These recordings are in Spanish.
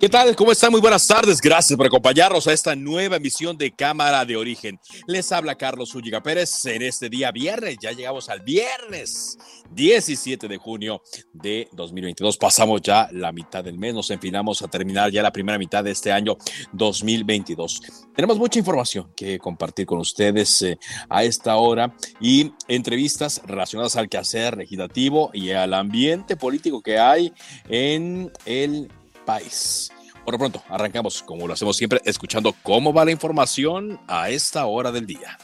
¿Qué tal? ¿Cómo están? Muy buenas tardes. Gracias por acompañarnos a esta nueva emisión de Cámara de Origen. Les habla Carlos Ulliga Pérez en este día viernes. Ya llegamos al viernes 17 de junio de 2022. Pasamos ya la mitad del mes. Nos enfilamos a terminar ya la primera mitad de este año 2022. Tenemos mucha información que compartir con ustedes eh, a esta hora y entrevistas relacionadas al quehacer legislativo y al ambiente político que hay en el país. Por lo pronto, arrancamos como lo hacemos siempre, escuchando cómo va la información a esta hora del día.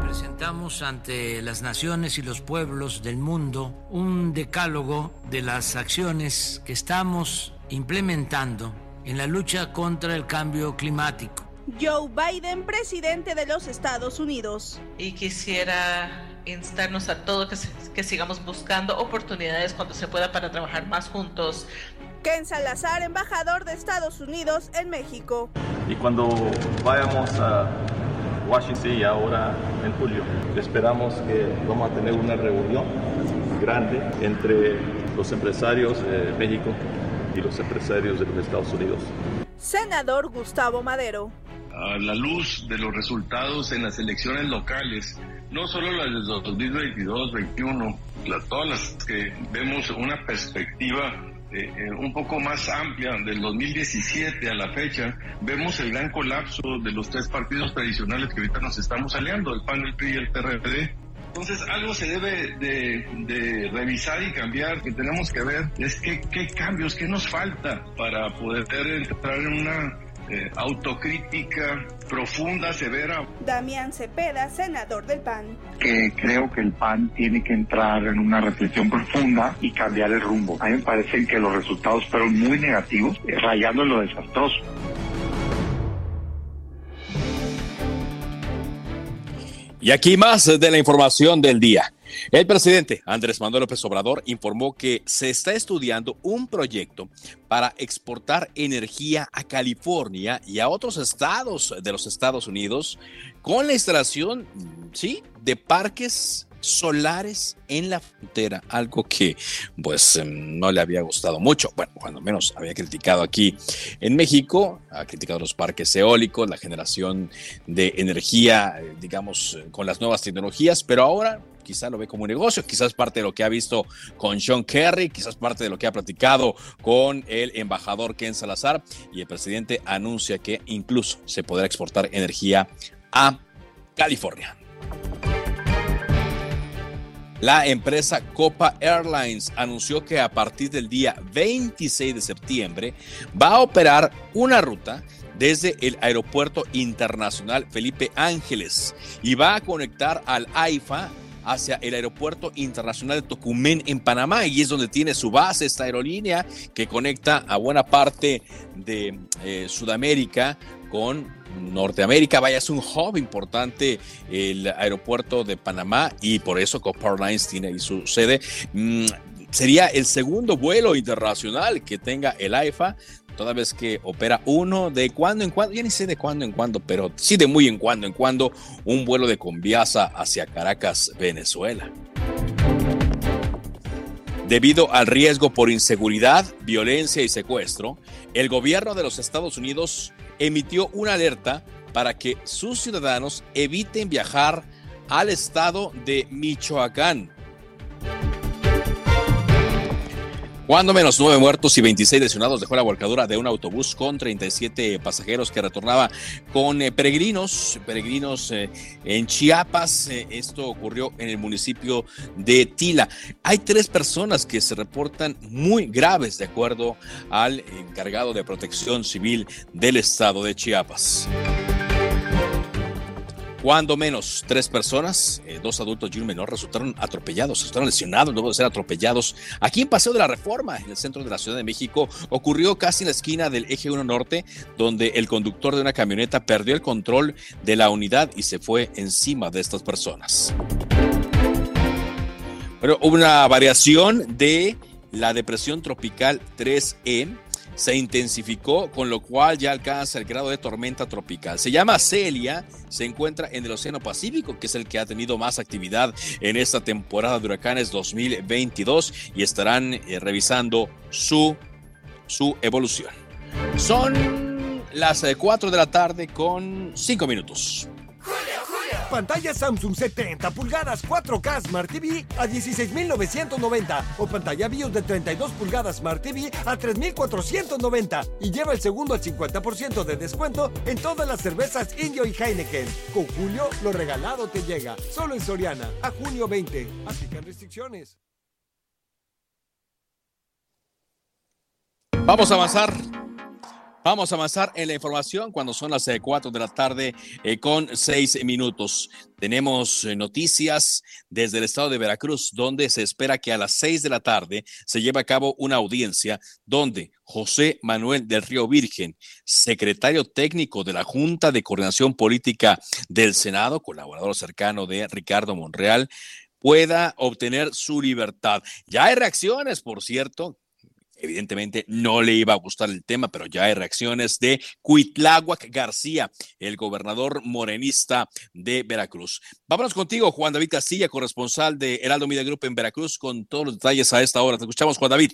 Presentamos ante las naciones y los pueblos del mundo un decálogo de las acciones que estamos implementando en la lucha contra el cambio climático. Joe Biden, presidente de los Estados Unidos. Y quisiera instarnos a todos que, que, sigamos buscando oportunidades cuando se pueda para trabajar más juntos. Ken Salazar, embajador de Estados Unidos en México. Y cuando vayamos a Washington y ahora en julio, esperamos que vamos a tener una reunión grande entre los empresarios de México y los empresarios de los Estados Unidos. Senador Gustavo Madero. A la luz de los resultados en las elecciones locales, no solo las del 2022-21, todas las que vemos una perspectiva eh, eh, un poco más amplia del 2017 a la fecha, vemos el gran colapso de los tres partidos tradicionales que ahorita nos estamos aliando, el PAN, el PRI y el PRD. Entonces algo se debe de, revisar y cambiar, que tenemos que ver es qué cambios, qué nos falta para poder entrar en una eh, autocrítica profunda, severa. Damián Cepeda, senador del PAN. Que creo que el PAN tiene que entrar en una reflexión profunda y cambiar el rumbo. A mí me parece que los resultados fueron muy negativos, eh, rayando en lo desastroso. Y aquí más de la información del día. El presidente Andrés Manuel López Obrador informó que se está estudiando un proyecto para exportar energía a California y a otros estados de los Estados Unidos con la instalación, sí, de parques solares en la frontera, algo que pues em, no le había gustado mucho. Bueno, cuando menos había criticado aquí en México, ha criticado los parques eólicos, la generación de energía, eh, digamos, con las nuevas tecnologías, pero ahora quizás lo ve como un negocio, quizás parte de lo que ha visto con Sean Kerry, quizás parte de lo que ha platicado con el embajador Ken Salazar y el presidente anuncia que incluso se podrá exportar energía a California. La empresa Copa Airlines anunció que a partir del día 26 de septiembre va a operar una ruta desde el Aeropuerto Internacional Felipe Ángeles y va a conectar al AIFA hacia el Aeropuerto Internacional de Tocumen en Panamá. Y es donde tiene su base esta aerolínea que conecta a buena parte de eh, Sudamérica con Norteamérica. Vaya, es un hub importante el aeropuerto de Panamá y por eso Copa Airlines tiene ahí su sede. Mm, sería el segundo vuelo internacional que tenga el AIFA toda vez que opera uno de cuando en cuando, ya ni sé de cuando en cuando, pero sí de muy en cuando en cuando, un vuelo de Conviasa hacia Caracas, Venezuela. Debido al riesgo por inseguridad, violencia y secuestro, el gobierno de los Estados Unidos emitió una alerta para que sus ciudadanos eviten viajar al estado de Michoacán. Cuando menos nueve muertos y 26 lesionados dejó la volcadura de un autobús con 37 pasajeros que retornaba con eh, peregrinos, peregrinos eh, en Chiapas. Eh, esto ocurrió en el municipio de Tila. Hay tres personas que se reportan muy graves de acuerdo al encargado de protección civil del estado de Chiapas. Cuando menos tres personas, eh, dos adultos y un menor, resultaron atropellados, resultaron lesionados luego de ser atropellados. Aquí en Paseo de la Reforma, en el centro de la Ciudad de México, ocurrió casi en la esquina del Eje 1 Norte, donde el conductor de una camioneta perdió el control de la unidad y se fue encima de estas personas. Pero una variación de la depresión tropical 3E se intensificó, con lo cual ya alcanza el grado de tormenta tropical. Se llama Celia, se encuentra en el Océano Pacífico, que es el que ha tenido más actividad en esta temporada de huracanes 2022 y estarán eh, revisando su, su evolución. Son las 4 eh, de la tarde con 5 minutos. Pantalla Samsung 70 pulgadas 4K Smart TV a 16.990 o pantalla BIOS de 32 pulgadas Smart TV a 3.490 y lleva el segundo al 50% de descuento en todas las cervezas Indio y Heineken. Con Julio, lo regalado te llega. Solo en Soriana, a junio 20. que restricciones. Vamos a avanzar Vamos a avanzar en la información cuando son las 4 eh, de la tarde eh, con 6 minutos. Tenemos eh, noticias desde el estado de Veracruz, donde se espera que a las 6 de la tarde se lleve a cabo una audiencia donde José Manuel del Río Virgen, secretario técnico de la Junta de Coordinación Política del Senado, colaborador cercano de Ricardo Monreal, pueda obtener su libertad. Ya hay reacciones, por cierto, Evidentemente no le iba a gustar el tema, pero ya hay reacciones de Cuitláhuac García, el gobernador morenista de Veracruz. Vámonos contigo, Juan David Castilla, corresponsal de Heraldo Media Group en Veracruz, con todos los detalles a esta hora. Te escuchamos, Juan David.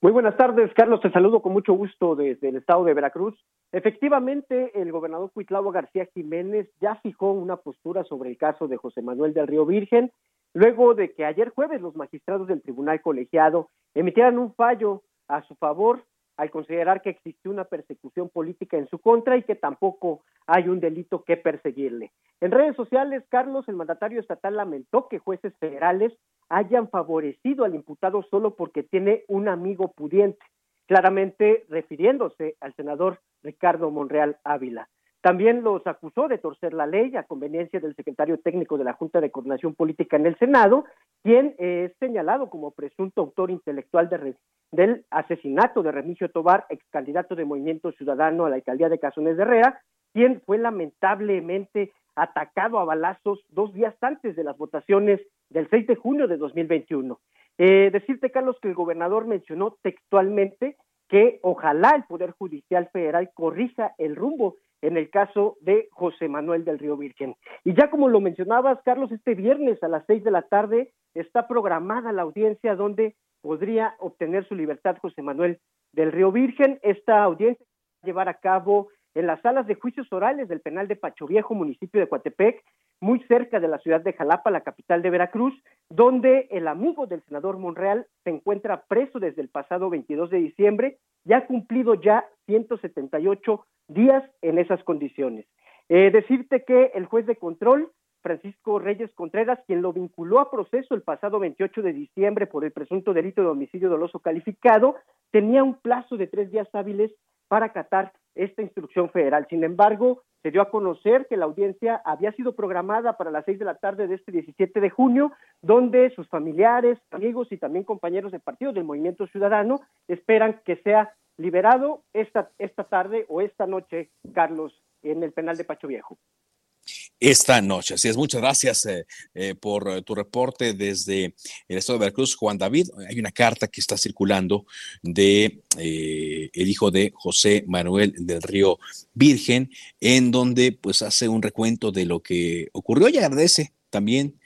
Muy buenas tardes, Carlos. Te saludo con mucho gusto desde el estado de Veracruz. Efectivamente, el gobernador Cuitlavo García Jiménez ya fijó una postura sobre el caso de José Manuel del Río Virgen luego de que ayer jueves los magistrados del tribunal colegiado emitieran un fallo a su favor al considerar que existió una persecución política en su contra y que tampoco hay un delito que perseguirle. En redes sociales, Carlos, el mandatario estatal, lamentó que jueces federales hayan favorecido al imputado solo porque tiene un amigo pudiente, claramente refiriéndose al senador Ricardo Monreal Ávila. También los acusó de torcer la ley a conveniencia del secretario técnico de la Junta de Coordinación Política en el Senado, quien es señalado como presunto autor intelectual del asesinato de Remigio Tobar, ex candidato de Movimiento Ciudadano a la alcaldía de Casones de Herrera, quien fue lamentablemente atacado a balazos dos días antes de las votaciones del 6 de junio de 2021. Eh, decirte, Carlos, que el gobernador mencionó textualmente que ojalá el Poder Judicial Federal corrija el rumbo en el caso de José Manuel del Río Virgen. Y ya como lo mencionabas, Carlos, este viernes a las seis de la tarde está programada la audiencia donde podría obtener su libertad José Manuel del Río Virgen. Esta audiencia se va a llevar a cabo en las salas de juicios orales del penal de Pacho Viejo, municipio de Coatepec, muy cerca de la ciudad de Jalapa, la capital de Veracruz, donde el amigo del senador Monreal se encuentra preso desde el pasado 22 de diciembre y ha cumplido ya 178 días en esas condiciones. Eh, decirte que el juez de control, Francisco Reyes Contreras, quien lo vinculó a proceso el pasado 28 de diciembre por el presunto delito de homicidio doloso calificado, tenía un plazo de tres días hábiles para acatar esta instrucción federal. Sin embargo, se dio a conocer que la audiencia había sido programada para las seis de la tarde de este 17 de junio, donde sus familiares, amigos y también compañeros de partido del Movimiento Ciudadano esperan que sea liberado esta, esta tarde o esta noche, Carlos, en el penal de Pacho Viejo esta noche. Así es, muchas gracias eh, eh, por eh, tu reporte desde el estado de Veracruz, Juan David. Hay una carta que está circulando de el hijo de José Manuel del Río Virgen, en donde pues hace un recuento de lo que ocurrió y agradece también,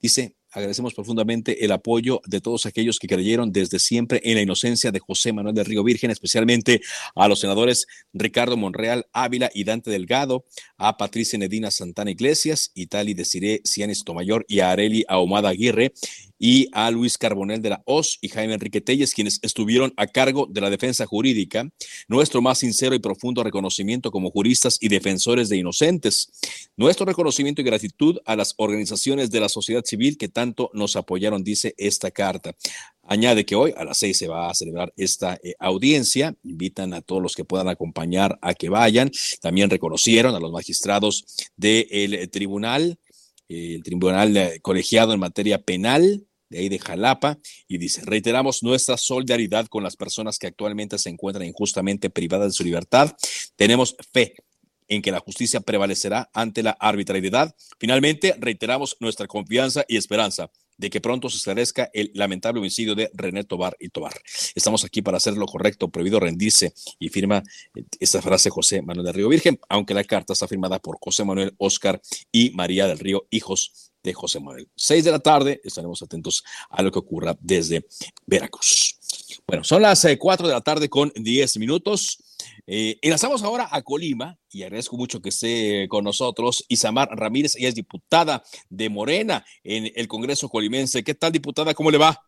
dice, Agradecemos profundamente el apoyo de todos aquellos que creyeron desde siempre en la inocencia de José Manuel del Río Virgen, especialmente a los senadores Ricardo Monreal Ávila y Dante Delgado, a Patricia Nedina Santana Iglesias, Itali Desiré Cianes Tomayor y a Areli Ahumada Aguirre, y a Luis Carbonel de la OS y Jaime Enrique Telles, quienes estuvieron a cargo de la defensa jurídica. Nuestro más sincero y profundo reconocimiento como juristas y defensores de inocentes. Nuestro reconocimiento y gratitud a las organizaciones de la sociedad civil que tanto nos apoyaron, dice esta carta. Añade que hoy a las seis se va a celebrar esta eh, audiencia. Invitan a todos los que puedan acompañar a que vayan. También reconocieron a los magistrados del tribunal, el tribunal eh, colegiado en materia penal de ahí de Jalapa, y dice, reiteramos nuestra solidaridad con las personas que actualmente se encuentran injustamente privadas de su libertad. Tenemos fe en que la justicia prevalecerá ante la arbitrariedad. Finalmente, reiteramos nuestra confianza y esperanza de que pronto se esclarezca el lamentable homicidio de René Tobar y Tobar. Estamos aquí para hacer lo correcto, prohibido rendirse y firma eh, esta frase José Manuel del Río Virgen, aunque la carta está firmada por José Manuel, Oscar y María del Río, hijos de José Manuel. Seis de la tarde, estaremos atentos a lo que ocurra desde Veracruz. Bueno, son las eh, cuatro de la tarde con diez minutos. Eh, enlazamos ahora a Colima y agradezco mucho que esté con nosotros Isamar Ramírez, ella es diputada de Morena en el Congreso Colimense. ¿Qué tal, diputada? ¿Cómo le va?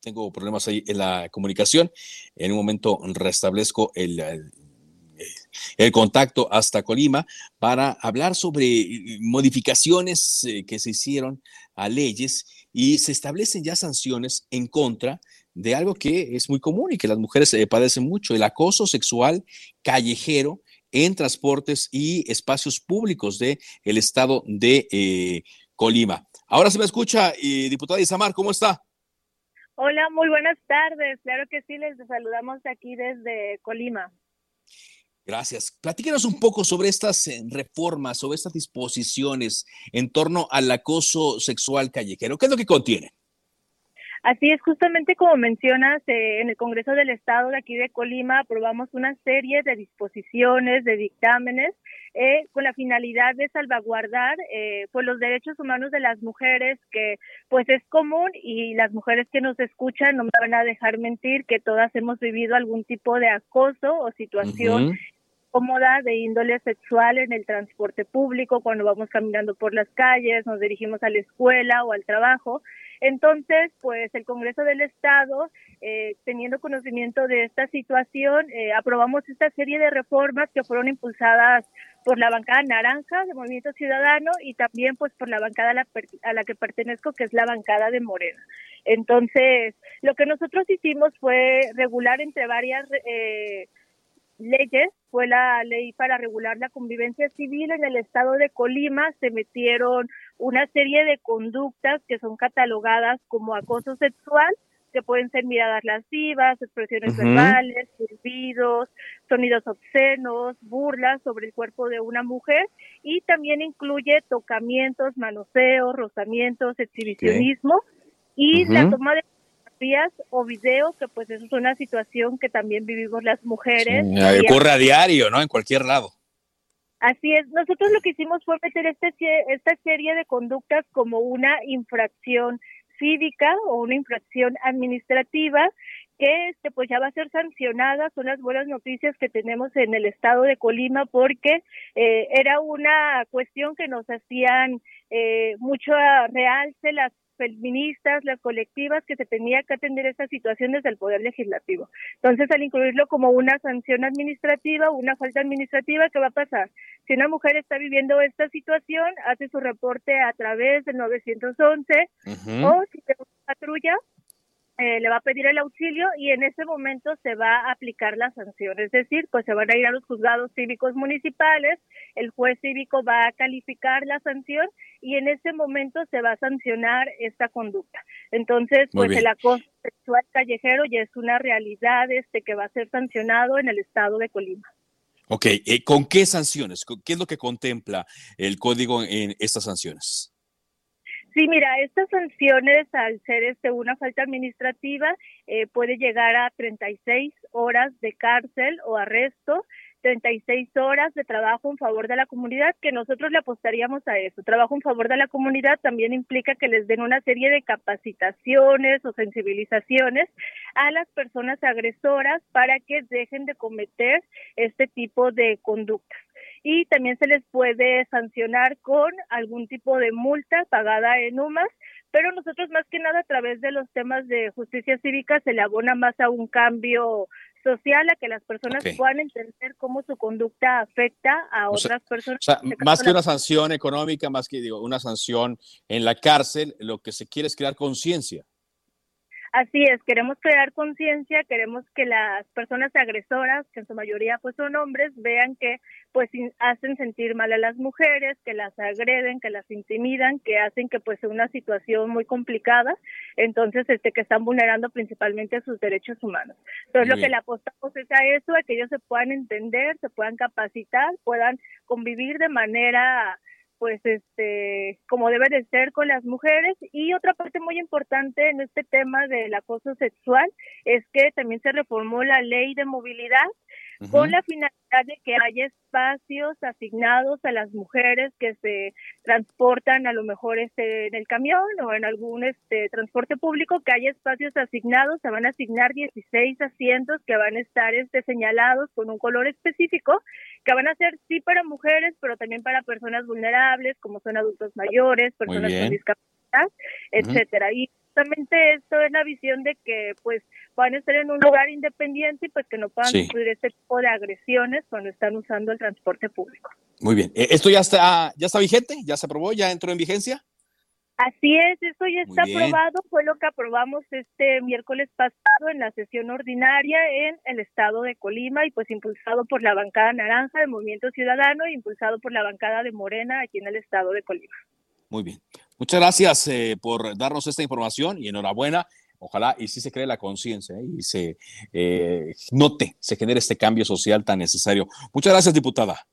tengo problemas ahí en la comunicación. En un momento restablezco el, el, contacto hasta Colima para hablar sobre modificaciones eh, que se hicieron a leyes y se establecen ya sanciones en contra de algo que es muy común y que las mujeres eh, padecen mucho, el acoso sexual callejero en transportes y espacios públicos del el estado de eh, Colima. Ahora se me escucha, eh, diputada Isamar, ¿cómo está? Hola, muy buenas tardes. Claro que sí, les saludamos aquí desde Colima. Gracias. Platíquenos un poco sobre estas eh, reformas, sobre estas disposiciones en torno al acoso sexual callejero. ¿Qué es lo que contiene? Así es, justamente como mencionas, eh, en el Congreso del Estado de aquí de Colima aprobamos una serie de disposiciones, de dictámenes, eh, con la finalidad de salvaguardar eh, pues los derechos humanos de las mujeres, que pues es común y las mujeres que nos escuchan no me van a dejar mentir que todas hemos vivido algún tipo de acoso o situación cómoda de índole sexual en el transporte público, cuando vamos caminando por las calles, nos dirigimos a la escuela o al trabajo. Entonces, pues el Congreso del Estado, eh, teniendo conocimiento de esta situación, eh, aprobamos esta serie de reformas que fueron impulsadas por la bancada naranja de Movimiento Ciudadano y también pues por la bancada a la, que pertenezco, que es la bancada de Morena. Entonces, lo que nosotros hicimos fue regular entre varias eh, leyes, fue la ley para regular la convivencia civil. En el estado de Colima, se metieron una serie de conductas que son catalogadas como acoso sexual, que pueden ser miradas lascivas, expresiones verbales, silbidos, sonidos obscenos, burlas sobre el cuerpo de una mujer. Y también incluye tocamientos, manoseos, rozamientos, exhibicionismo. Y la toma de o videos, que pues eso es una situación que también vivimos las mujeres. ocurre a diario, ¿no? En cualquier lado. Así es, nosotros lo que hicimos fue meter este, esta serie de conductas como una infracción cívica o una infracción administrativa que este pues ya va a ser sancionada son las buenas noticias que tenemos en el estado de Colima porque eh, era una cuestión que nos hacían eh, mucho realce las feministas, las colectivas, que se tenía que atender estas situaciones del Poder Legislativo. Entonces, al incluirlo como una sanción administrativa, una falta administrativa, ¿qué va a pasar? Si una mujer está viviendo esta situación, hace su reporte a través del 911 o si se patrulla, eh, le va a pedir el auxilio y en ese momento se va a aplicar la sanción. Es decir, pues se van a ir a los juzgados cívicos municipales, el juez cívico va a calificar la sanción y en ese momento se va a sancionar esta conducta. Entonces, pues el acoso sexual callejero ya es una realidad este que va a ser sancionado en el estado de Colima. Ok, eh, ¿con qué sanciones? ¿Qué es lo que contempla el código en estas sanciones? Sí, mira, estas sanciones, al ser este una falta administrativa, eh, puede llegar a 36 horas de cárcel o arresto 36 horas de trabajo en favor de la comunidad, que nosotros le apostaríamos a eso. Trabajo en favor de la comunidad también implica que les den una serie de capacitaciones o sensibilizaciones a las personas agresoras para que dejen de cometer este tipo de conductas. y también se les puede sancionar con algún tipo de multa pagada en UMAS, pero nosotros más que nada a través de los temas de justicia cívica se le abona más a un cambio social a que las personas puedan entender cómo su conducta afecta a otras personas. O sea, más que una sanción económica, más que digo, una sanción en la cárcel, lo que se quiere es crear conciencia. Así es, queremos crear conciencia, queremos que las personas agresoras, que en su mayoría pues son hombres, vean que pues hacen sentir mal a las mujeres, que las agreden, que las intimidan, que hacen que pues sea una situación muy complicada, entonces este que están vulnerando principalmente sus derechos humanos. Entonces lo que le apostamos es a eso, a que ellos se puedan entender, se puedan capacitar, puedan convivir de manera pues este como debe de ser con las mujeres. Y otra parte muy importante en este tema del acoso sexual es que también se reformó la ley de movilidad con la finalidad de que haya espacios asignados a las mujeres que se transportan a lo mejor este en el camión o en algún este transporte público que haya espacios asignados se van a asignar 16 asientos que van a estar este señalados con un color específico que van a ser sí para mujeres pero también para personas vulnerables como son adultos mayores personas con discapacidad etcétera y justamente esto es la visión de que pues van a estar en un lugar independiente y pues que no puedan sufrir este tipo de agresiones cuando están usando el transporte público. Muy bien. Eh, ¿Esto ya está, ya está vigente? ¿Ya se aprobó? ¿Ya entró en vigencia? Así es, esto ya está aprobado, fue lo que aprobamos este miércoles pasado en la sesión ordinaria en el estado de Colima y pues impulsado por la bancada naranja del Movimiento Ciudadano e impulsado por la bancada de Morena aquí en el estado de Colima. Muy bien. Muchas gracias eh, por darnos esta información y enhorabuena. Ojalá y sí se cree la conciencia ¿eh? y se eh, note, se genere este cambio social tan necesario. Muchas gracias, diputada.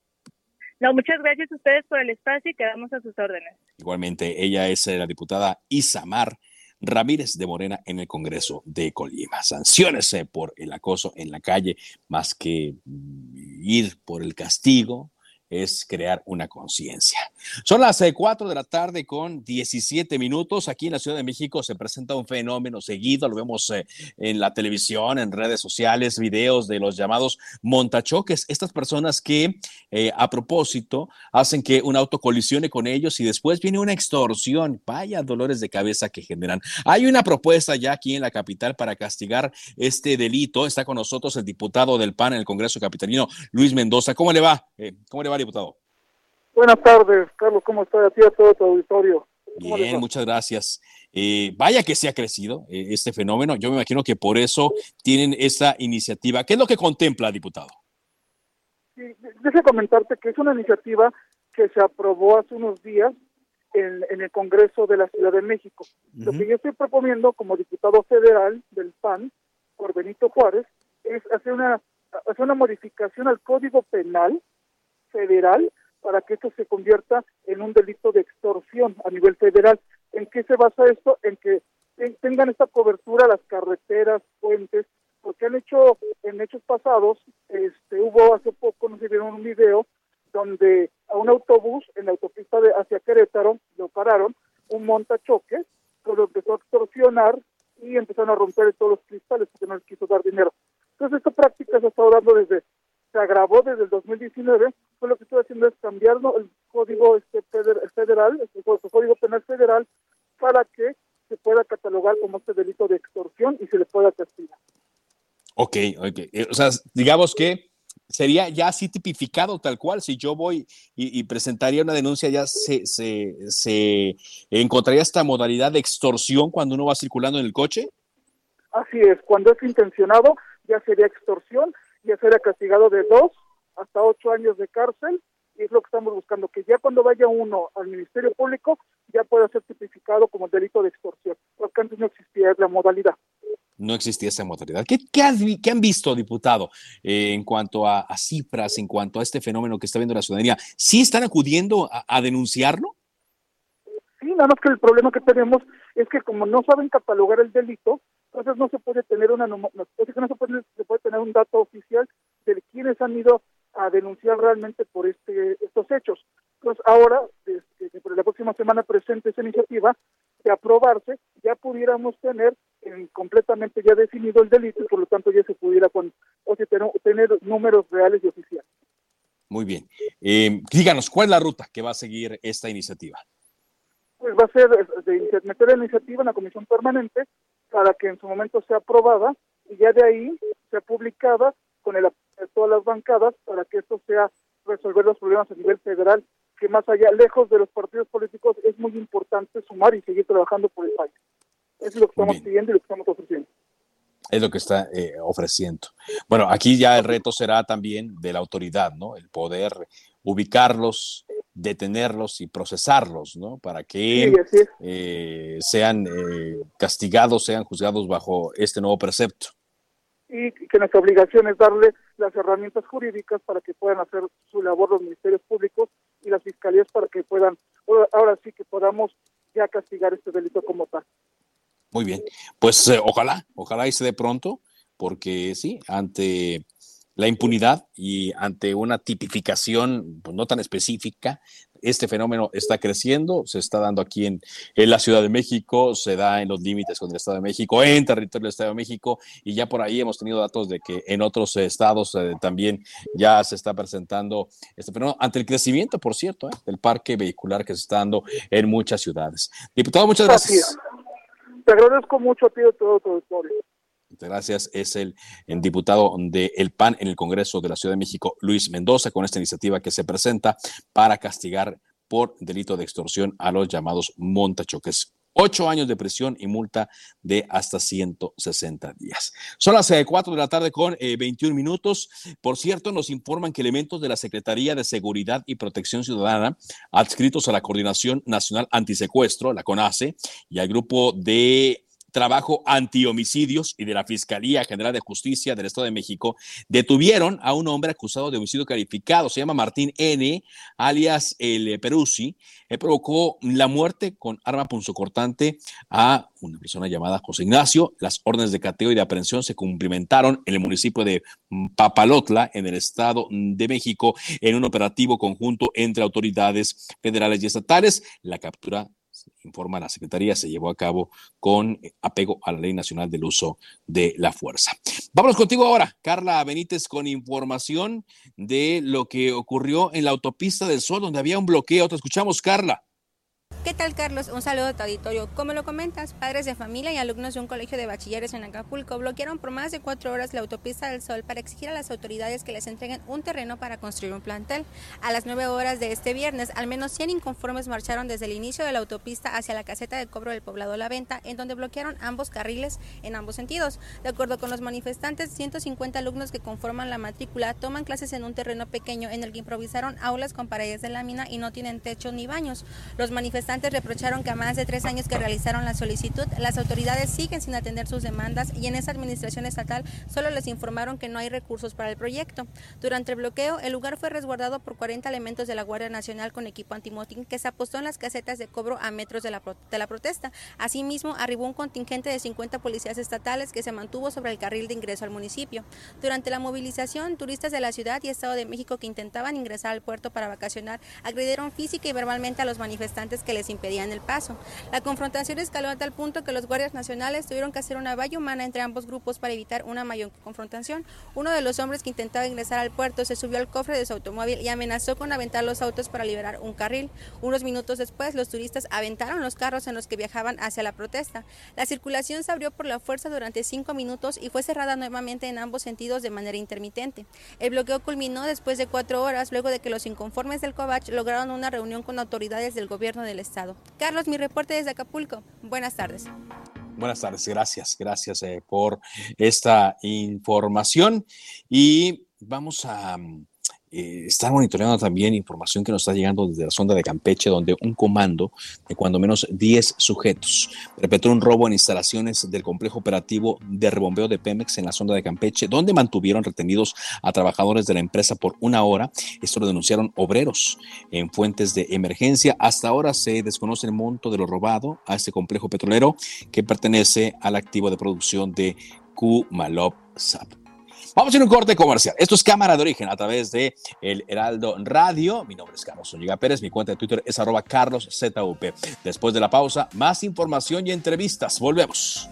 No, muchas gracias a ustedes por el espacio y quedamos a sus órdenes. Igualmente, ella es la diputada Isamar Ramírez de Morena en el Congreso de Colima. Sanciones por el acoso en la calle, más que mm, ir por el castigo, es crear una conciencia. Son las 4 eh, de la tarde con 17 minutos. Aquí en la Ciudad de México se presenta un fenómeno seguido, lo vemos eh, en la televisión, en redes sociales, videos de los llamados montachoques, estas personas que eh, a propósito hacen que un auto colisione con ellos y después viene una extorsión. Vaya dolores de cabeza que generan. Hay una propuesta ya aquí en la capital para castigar este delito. Está con nosotros el diputado del PAN en el Congreso Capitalino, Luis Mendoza. ¿Cómo le va? ¿Cómo le va? Diputado? Buenas tardes, Carlos, ¿cómo está? A ti a todo tu auditorio. Bien, muchas gracias. Eh, vaya que se ha crecido eh, este fenómeno. Yo me imagino que por eso tienen esta iniciativa. ¿Qué es lo que contempla, diputado? Sí, déjame comentarte que es una iniciativa que se aprobó hace unos días en, el Congreso de la Ciudad de México. Lo que yo estoy proponiendo como diputado federal del PAN por Benito Juárez es hacer una, hacer una modificación al Código Penal federal para que esto se convierta en un delito de extorsión a nivel federal. ¿En qué se basa esto? En que tengan esta cobertura las carreteras, puentes, porque han hecho en hechos pasados, este, hubo hace poco, no si vieron un video, donde a un autobús en la autopista de hacia Querétaro lo pararon, un montachoque, lo empezó a extorsionar y empezaron a romper todos los cristales porque no les quiso dar dinero. Entonces esta práctica se estado dando desde se agravó desde el 2019, lo que estoy haciendo es cambiar el código este federal, el código penal federal, para que se pueda catalogar como este delito de extorsión y se le pueda castigar. Ok, ok. Eh, o sea, digamos que sería ya así tipificado tal cual. Si yo voy y, presentaría una denuncia, ya se, se, se, encontraría esta modalidad de extorsión cuando uno va circulando en el coche. Así es, cuando es intencionado ya sería extorsión ya será castigado de dos hasta ocho años de cárcel y es lo que estamos buscando, que ya cuando vaya uno al Ministerio Público ya pueda ser tipificado como delito de extorsión, porque antes no existía la modalidad. No existía esa modalidad. ¿Qué, qué, han visto, diputado, eh, en cuanto a, cifras, en cuanto a este fenómeno que está viendo la ciudadanía? ¿Sí están acudiendo a, denunciarlo? Sí, nada más que el problema que tenemos es que como no saben catalogar el delito, entonces no se puede tener una no, se puede, se puede tener un dato oficial de quiénes han ido a denunciar realmente por este estos hechos. Entonces ahora, desde, la próxima semana presente esa iniciativa, de aprobarse, ya pudiéramos tener completamente ya definido el delito y por lo tanto ya se pudiera con, o sea, tener, tener números reales y oficiales. Muy bien. Eh, díganos, ¿cuál es la ruta que va a seguir esta iniciativa? Pues va a ser de, meter la iniciativa en la comisión permanente para que en su momento sea aprobada y ya de ahí sea publicada con el de todas las bancadas para que esto sea resolver los problemas a nivel federal, que más allá, lejos de los partidos políticos, es muy importante sumar y seguir trabajando por el país. Eso es lo que estamos pidiendo y lo que estamos ofreciendo. Es lo que está eh, ofreciendo. Bueno, aquí ya el reto será también de la autoridad, ¿no? El poder ubicarlos, detenerlos y procesarlos, ¿no? Para que eh, sean eh, castigados, sean juzgados bajo este nuevo precepto. Y que nuestra obligación es darle las herramientas jurídicas para que puedan hacer su labor los ministerios públicos y las fiscalías para que puedan, ahora sí que podamos ya castigar este delito como tal. Muy bien, pues eh, ojalá, ojalá y se dé pronto, porque sí, ante la impunidad y ante una tipificación pues, no tan específica, este fenómeno está creciendo, se está dando aquí en, la Ciudad de México, se da en los límites con el Estado de México, en territorio del Estado de México, y ya por ahí hemos tenido datos de que en otros estados eh, también ya se está presentando este fenómeno, ante el crecimiento, por cierto, eh, del parque vehicular que se está dando en muchas ciudades. Diputado, muchas gracias. Te agradezco mucho a ti y todo tu auditorio. Gracias. Es el, diputado de El PAN en el Congreso de la Ciudad de México, Luis Mendoza, con esta iniciativa que se presenta para castigar por delito de extorsión a los llamados montachoques. Ocho años de prisión y multa de hasta 160 días. Son las eh, cuatro de la tarde con 21 eh, minutos. Por cierto, nos informan que elementos de la Secretaría de Seguridad y Protección Ciudadana, adscritos a la Coordinación Nacional Antisecuestro, la CONACE, y al grupo de Trabajo Antihomicidios y de la Fiscalía General de Justicia del Estado de México detuvieron a un hombre acusado de homicidio calificado. Se llama Martín N., alias El Peruzzi. Él provocó la muerte con arma punzocortante a una persona llamada José Ignacio. Las órdenes de cateo y de aprehensión se cumplimentaron en el municipio de Papalotla, en el Estado de México, en un operativo conjunto entre autoridades federales y estatales. La captura informa la Secretaría, se llevó a cabo con apego a la Ley Nacional del Uso de la Fuerza. Vámonos contigo ahora, Carla Benítez, con información de lo que ocurrió en la autopista del Sol, donde había un bloqueo. Te escuchamos, Carla. ¿Qué tal, Carlos? Un saludo a tu auditorio. Como lo comentas, padres de familia y alumnos de un colegio de bachilleres en Acapulco bloquearon por más de cuatro horas la autopista del Sol para exigir a las autoridades que les entreguen un terreno para construir un plantel. A las nueve horas de este viernes, al menos 100 inconformes marcharon desde el inicio de la autopista hacia la caseta de cobro del poblado La Venta, en donde bloquearon ambos carriles en ambos sentidos. De acuerdo con los manifestantes, 150 alumnos que conforman la matrícula toman clases en un terreno pequeño en el que improvisaron aulas con paredes de lámina y no tienen techo ni baños. Los manifestantes reprocharon que a más de tres años que realizaron la solicitud, las autoridades siguen sin atender sus demandas y en esa administración estatal solo les informaron que no hay recursos para el proyecto. Durante el bloqueo, el lugar fue resguardado por 40 elementos de la Guardia Nacional con equipo antimotín que se apostó en las casetas de cobro a metros de la, de la protesta. Asimismo, arribó un contingente de 50 policías estatales que se mantuvo sobre el carril de ingreso al municipio. Durante la movilización, turistas de la ciudad y Estado de México que intentaban ingresar al puerto para vacacionar agredieron física y verbalmente a los manifestantes que les impedían el paso. La confrontación escaló a tal punto que los guardias nacionales tuvieron que hacer una valla humana entre ambos grupos para evitar una mayor confrontación. Uno de los hombres que intentaba ingresar al puerto se subió al cofre de su automóvil y amenazó con aventar los autos para liberar un carril. Unos minutos después, los turistas aventaron los carros en los que viajaban hacia la protesta. La circulación se abrió por la fuerza durante cinco minutos y fue cerrada nuevamente en ambos sentidos de manera intermitente. El bloqueo culminó después de cuatro horas, luego de que los inconformes del COVACH lograron una reunión con autoridades del gobierno del estado. Carlos, mi reporte desde Acapulco. Buenas tardes. Buenas tardes, gracias, gracias eh, por esta información y vamos a eh, estar monitoreando también información que nos está llegando desde la sonda de Campeche, donde un comando de cuando menos 10 sujetos perpetró un robo en instalaciones del complejo operativo de rebombeo de Pemex en la sonda de Campeche, donde mantuvieron retenidos a trabajadores de la empresa por una hora. Esto lo denunciaron obreros en fuentes de emergencia. Hasta ahora se desconoce el monto de lo robado a este complejo petrolero que pertenece al activo de producción de Kumalov SAP. Vamos a ir un corte comercial. Esto es Cámara de Origen a través de el Heraldo Radio. Mi nombre es Carlos Zúñiga Pérez. Mi cuenta de Twitter es arroba carloszup. Después de la pausa, más información y entrevistas. Volvemos.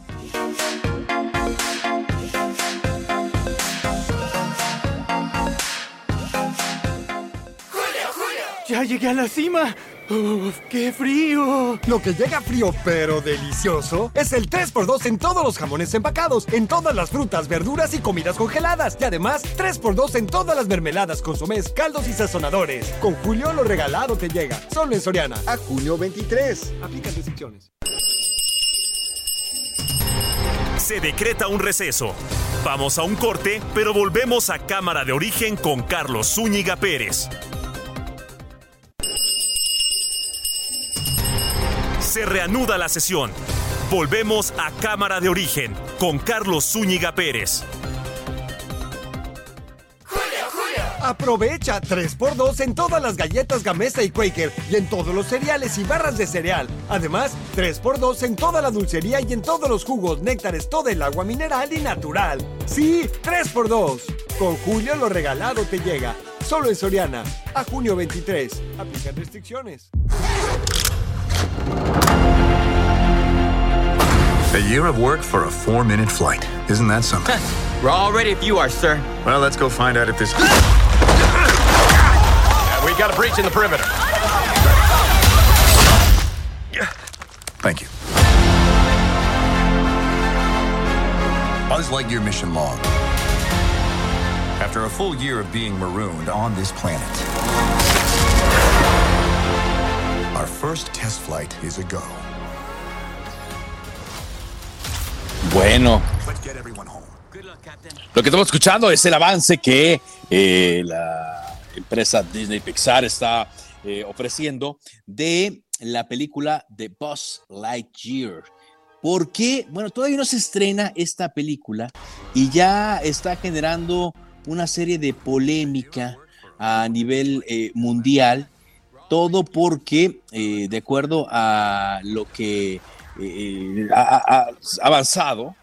Ya llegué a la cima. ¡Uf, qué frío! Lo que llega frío pero delicioso es el 3x2 en todos los jamones empacados, en todas las frutas, verduras y comidas congeladas. Y además, 3x2 en todas las mermeladas, consomés, caldos y sazonadores. Con Julio lo regalado te llega. Solo en Soriana. A junio 23. Aplica restricciones. Se decreta un receso. Vamos a un corte, pero volvemos a Cámara de Origen con Carlos Zúñiga Pérez. Se reanuda la sesión. Volvemos a Cámara de Origen con Carlos Zúñiga Pérez. Aprovecha 3x2 en todas las galletas Gamesa y Quaker y en todos los cereales y barras de cereal. Además, 3x2 en toda la dulcería y en todos los jugos, néctares, todo el agua mineral y natural. Sí, 3x2. Con Julio lo regalado te llega. Solo en Soriana. A junio 23. Aplican restricciones. A year of work for a four minute flight. Isn't that something? We're all ready if you are, sir. Well, let's go find out if this. we got a breach in the perimeter. Thank you. Buzz Lightyear mission log. After a full year of being marooned on this planet, our first test flight is a go. Bueno. Lo que estamos escuchando es el avance que eh, la empresa Disney Pixar está eh, ofreciendo de la película de Buzz Lightyear. ¿Por qué? Bueno, todavía no se estrena esta película y ya está generando una serie de polémica a nivel eh, mundial. Todo porque, de acuerdo a lo que eh, ha, ha avanzado,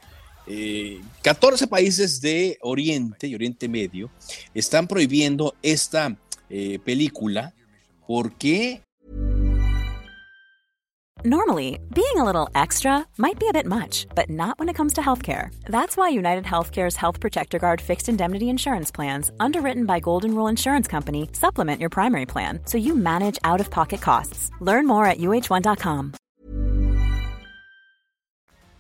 eh, 14 países de Oriente y Oriente Medio están prohibiendo esta eh, película porque Normally, being a little extra might be a bit much, but not when it comes to healthcare. That's why United Healthcare's Health Protector Guard fixed indemnity insurance plans, underwritten by Golden Rule Insurance Company, supplement your primary plan so you manage out of pocket costs. Learn more at uh1.com.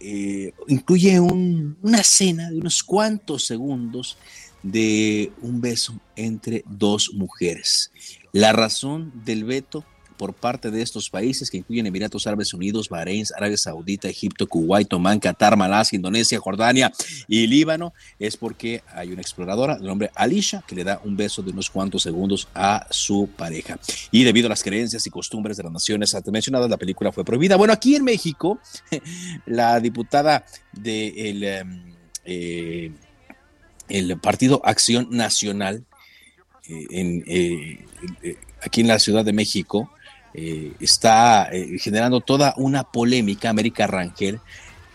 eh, incluye un- una escena de unos cuantos segundos de un beso entre dos mujeres. La razón del veto por parte de estos países que incluyen Emiratos Árabes Unidos, Bahrein, Arabia Saudita, Egipto, Kuwait, Omán, Qatar, Malasia, Indonesia, Jordania y Líbano es porque hay una exploradora de nombre Alicia que le da un beso de unos cuantos segundos a su pareja. Y debido a las creencias y costumbres de las naciones antes mencionadas, la película fue prohibida. Bueno, aquí en México, la diputada del eh, el Partido Acción Nacional eh, en, eh, aquí en la Ciudad de México eh, está eh, generando toda una polémica, América Rangel,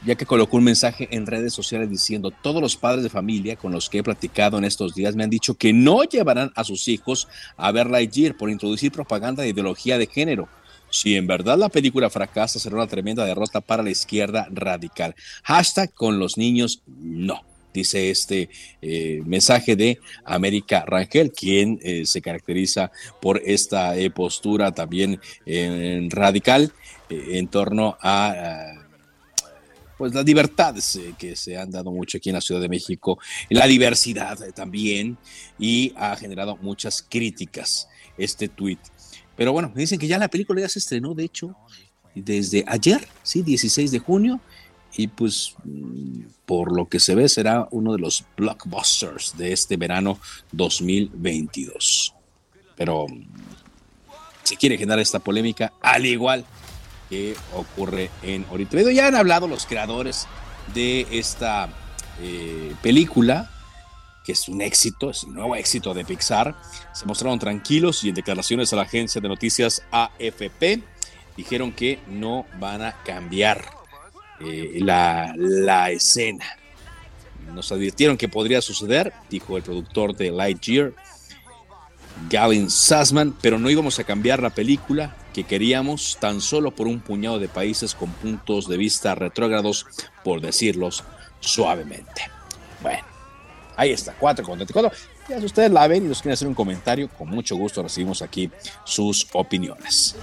ya que colocó un mensaje en redes sociales diciendo, todos los padres de familia con los que he platicado en estos días me han dicho que no llevarán a sus hijos a ver Lightyear por introducir propaganda de ideología de género. Si en verdad la película fracasa, será una tremenda derrota para la izquierda radical. Hashtag con los niños, no dice este eh, mensaje de América Rangel, quien eh, se caracteriza por esta eh, postura también radical en torno a, a, pues las libertades que se han dado mucho aquí en la Ciudad de México, la diversidad también, y ha generado muchas críticas este tuit. Pero bueno, dicen que ya la película ya se estrenó, de hecho, desde ayer, sí, 16 de junio, y pues mm, por lo que se ve será uno de los blockbusters de este verano 2022. Pero mm, se quiere generar esta polémica al igual que ocurre en Oriente Medio. Ya han hablado los creadores de esta eh, película, que es un éxito, es un nuevo éxito de Pixar. Se mostraron tranquilos y en declaraciones a la agencia de noticias AFP dijeron que no van a cambiar eh, la, la escena. Nos advirtieron que podría suceder, dijo el productor de Lightyear, Gavin Sussman, pero no íbamos a cambiar la película que queríamos tan solo por un puñado de países con puntos de vista retrógrados, por decirlos suavemente. Bueno, Ahí está, 4 con 34. Ya si ustedes la ven y nos quieren hacer un comentario, con mucho gusto recibimos aquí sus opiniones.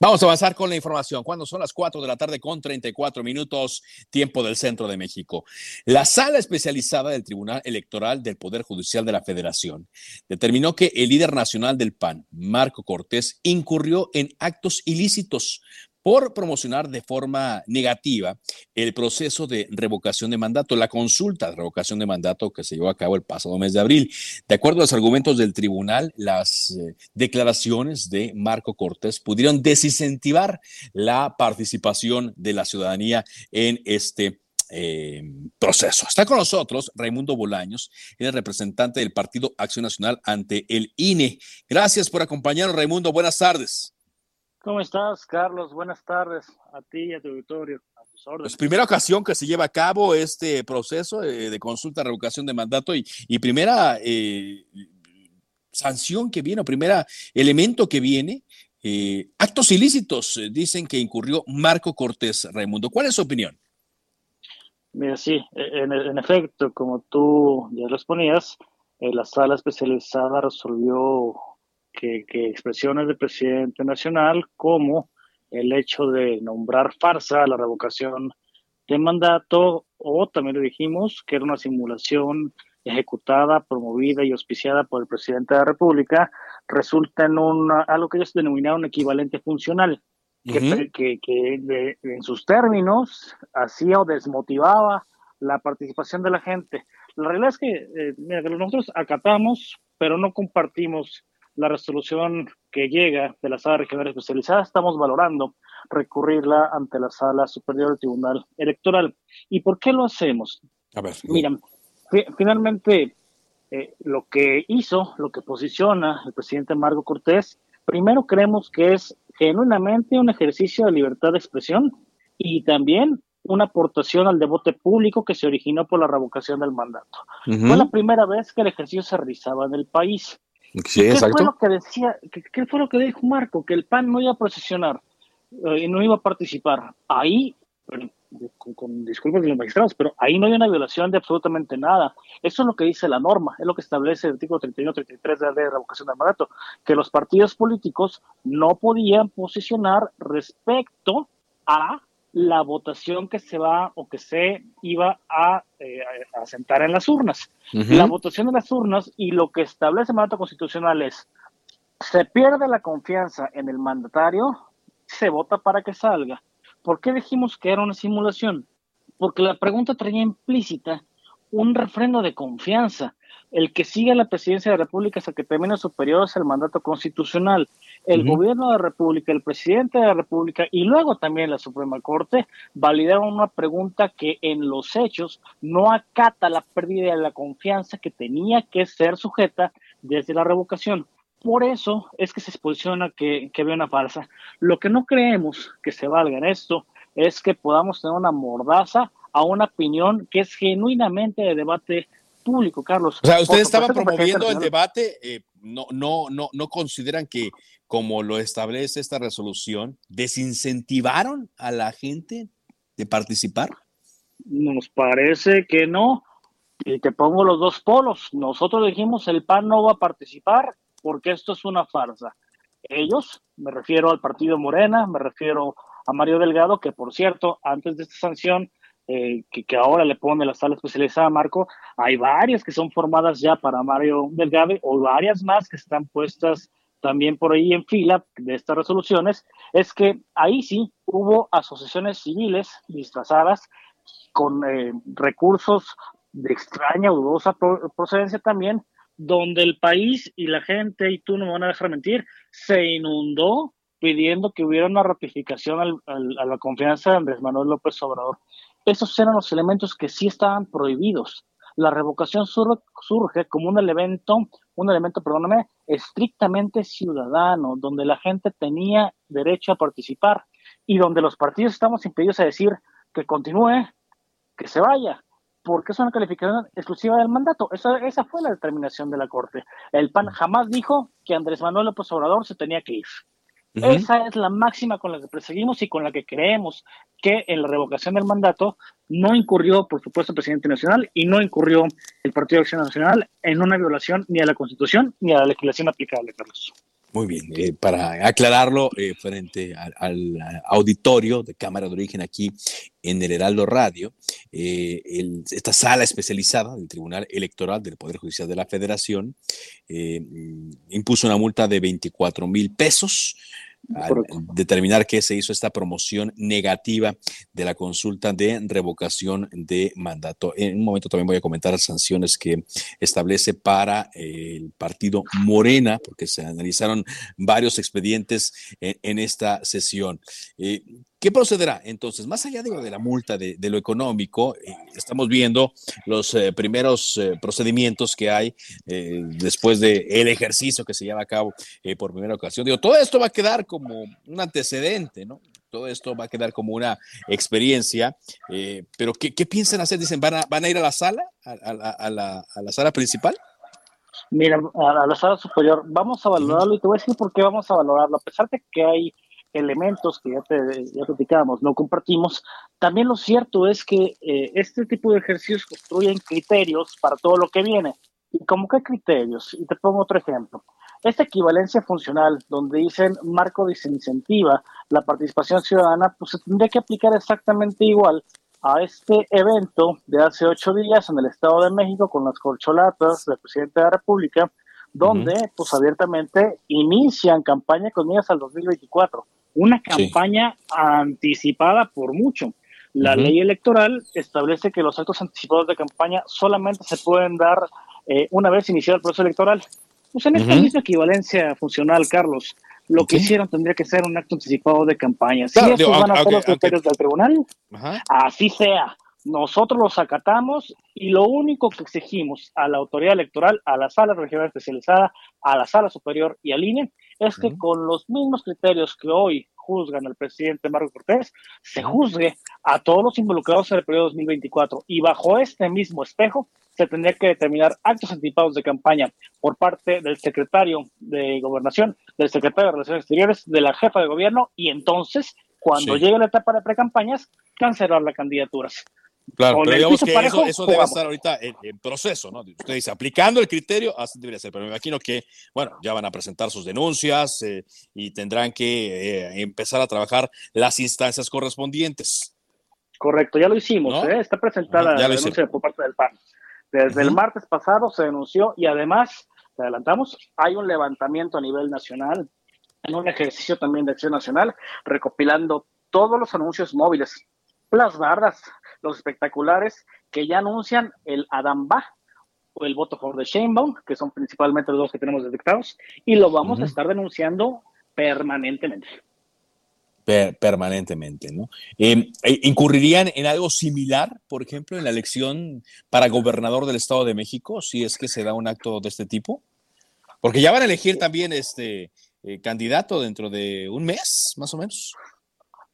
Vamos a avanzar con la información. Cuando son las 4 de la tarde con 34 minutos, tiempo del centro de México. La sala especializada del Tribunal Electoral del Poder Judicial de la Federación determinó que el líder nacional del PAN, Marco Cortés, incurrió en actos ilícitos por promocionar de forma negativa el proceso de revocación de mandato, la consulta de revocación de mandato que se llevó a cabo el pasado mes de abril. De acuerdo a los argumentos del tribunal, las eh, declaraciones de Marco Cortés pudieron desincentivar la participación de la ciudadanía en este eh, proceso. Está con nosotros Raimundo Bolaños, el representante del Partido Acción Nacional ante el INE. Gracias por acompañarnos, Raimundo. Buenas tardes. ¿Cómo estás, Carlos? Buenas tardes a ti y a tu auditorio. A tus órdenes. Es primera ocasión que se lleva a cabo este proceso eh, de consulta, revocación de mandato y, y primera eh, sanción que viene, o primera elemento que viene. Eh, actos ilícitos, eh, dicen que incurrió Marco Cortés Raimundo. ¿Cuál es su opinión? Mira, sí, e, en, en efecto, como tú ya respondías, eh, la sala especializada resolvió que, que expresiones del presidente nacional, como el hecho de nombrar farsa la revocación de mandato, o también le dijimos que era una simulación ejecutada, promovida y auspiciada por el presidente de la República, resulta en un, algo que ellos denominaron equivalente funcional, que, Ujú. que, que de- en sus términos hacía o desmotivaba la participación de la gente. La realidad es que eh, mira, que nosotros acatamos, pero no compartimos la resolución que llega de la sala regional especializada. Estamos valorando recurrirla ante la sala superior del Tribunal Electoral. ¿Y por qué lo hacemos? A ver. Mira, fi- finalmente eh, lo que hizo, lo que posiciona el presidente Marco Cortés, primero creemos que es genuinamente un ejercicio de libertad de expresión y también una aportación al debate público que se originó por la revocación del mandato. Fue la primera vez que el ejercicio se realizaba en el país. Sí, ¿Qué exacto. fue lo que decía? ¿Qué, qué fue lo que dijo Marco? Que el PAN no iba a procesionar eh, y no iba a participar. Ahí, con, con disculpas de los magistrados, pero ahí no hay una violación de absolutamente nada. Eso es lo que dice la norma, es lo que establece el artículo 31-33 de la ley de revocación del mandato, que los partidos políticos no podían posicionar respecto a la votación que se va o que se iba a, eh, a sentar en las urnas. La votación de las urnas y lo que establece el mandato constitucional es, se pierde la confianza en el mandatario, se vota para que salga. ¿Por qué dijimos que era una simulación? Porque la pregunta traía implícita un refrendo de confianza. El que sigue la presidencia de la República hasta que termine su periodo es el mandato constitucional. El gobierno de la República, el presidente de la República y luego también la Suprema Corte validaron una pregunta que en los hechos no acata la pérdida de la confianza que tenía que ser sujeta desde la revocación. Por eso es que se posiciona que, que había una falsa. Lo que no creemos que se valga en esto es que podamos tener una mordaza a una opinión que es genuinamente de debate público, Carlos. O sea, el presidente promoviendo el debate, eh, no, no, no, no consideran que, como lo establece esta resolución, desincentivaron a la gente de participar. Nos parece que no. Y te pongo los dos polos. Nosotros dijimos el PAN no va a participar porque esto es una farsa. Ellos, me refiero al partido Morena, me refiero a Mario Delgado, que por cierto, antes de esta sanción eh, que, ahora le pone la sala especializada a Marco, hay varias que son formadas ya para Mario Delgado o varias más que están puestas también por ahí en fila de estas resoluciones, es que ahí sí hubo asociaciones civiles disfrazadas con eh, recursos de extraña o dudosa pro- procedencia también, donde el país y la gente, y tú no me van a dejar mentir, se inundó pidiendo que hubiera una ratificación al- a la confianza de Andrés Manuel López Obrador. Esos eran los elementos que sí estaban prohibidos. La revocación sur- surge como un elemento, un elemento, perdóname, estrictamente ciudadano, donde la gente tenía derecho a participar y donde los partidos estamos impedidos a decir que continúe, que se vaya, porque es una calificación exclusiva del mandato. Esa, esa fue la determinación de la Corte. El PAN jamás dijo que Andrés Manuel López Obrador se tenía que ir. Esa es la máxima con la que perseguimos y con la que creemos que en la revocación del mandato no incurrió, por supuesto, el presidente nacional y no incurrió el Partido de Acción Nacional en una violación ni a la Constitución ni a la legislación aplicable, Carlos. Muy bien, eh, para aclararlo eh, frente al, auditorio de Cámara de Origen aquí en el Heraldo Radio, eh, esta sala especializada del Tribunal Electoral del Poder Judicial de la Federación impuso una multa de 24 mil pesos al determinar que se hizo esta promoción negativa de la consulta de revocación de mandato. En un momento también voy a comentar las sanciones que establece para el partido Morena, porque se analizaron varios expedientes en, esta sesión. Eh, ¿Qué procederá entonces? Más allá de, de la multa de, lo económico, eh, estamos viendo los eh, primeros eh, procedimientos que hay después del el ejercicio que se lleva a cabo por primera ocasión. Digo, todo esto va a quedar como un antecedente, ¿no? Todo esto va a quedar como una experiencia, pero ¿qué, piensan hacer? Dicen, ¿van a, van a ir a la sala, a, la, a la sala principal? Mira, a la sala superior, vamos a valorarlo y te voy a decir por qué vamos a valorarlo, a pesar de que hay elementos que ya, te, ya platicábamos, no compartimos, también lo cierto es que eh, este tipo de ejercicios construyen criterios para todo lo que viene. ¿Y como qué criterios? Y te pongo otro ejemplo. Esta equivalencia funcional, donde dicen marco desincentiva la participación ciudadana, pues se tendría que aplicar exactamente igual a este evento de hace ocho días en el Estado de México con las corcholatas del presidente de la República, donde pues abiertamente inician campaña con miras al 2024 una campaña anticipada por mucho. La ley electoral establece que los actos anticipados de campaña solamente se pueden dar eh, una vez iniciado el proceso electoral. Pues en esta misma equivalencia funcional, Carlos, lo que hicieron tendría que ser un acto anticipado de campaña. Si estos van a ser los criterios del tribunal, así sea. Nosotros los acatamos y lo único que exigimos a la autoridad electoral, a la sala regional especializada, a la sala superior y al INE es que con los mismos criterios que hoy juzgan al presidente Marco Cortés, se juzgue a todos los involucrados en el periodo 2024 y bajo este mismo espejo se tendría que determinar actos anticipados de campaña por parte del secretario de Gobernación, del secretario de Relaciones Exteriores, de la jefa de gobierno y entonces, cuando llegue la etapa de precampañas, cancelar las candidaturas. Claro, pero digamos que eso, debe estar ahorita en, proceso, ¿no? Usted dice, aplicando el criterio, así debería ser, pero me imagino que, bueno, ya van a presentar sus denuncias eh, y tendrán que eh, empezar a trabajar las instancias correspondientes. Correcto, ya lo hicimos, ¿eh? está presentada la denuncia por parte del PAN. Desde el martes pasado se denunció y además, te adelantamos, hay un levantamiento a nivel nacional, en un ejercicio también de acción nacional, recopilando todos los anuncios móviles, las bardas, los espectaculares que ya anuncian el Adamba o el voto por the Sheinbaum, que son principalmente los dos que tenemos detectados, y lo vamos a estar denunciando permanentemente. permanentemente, ¿no? Em, eh, ¿Incurrirían en algo similar, por ejemplo, en la elección para gobernador del Estado de México, si es que se da un acto de este tipo? Porque ya van a elegir también este eh, candidato dentro de un mes, más o menos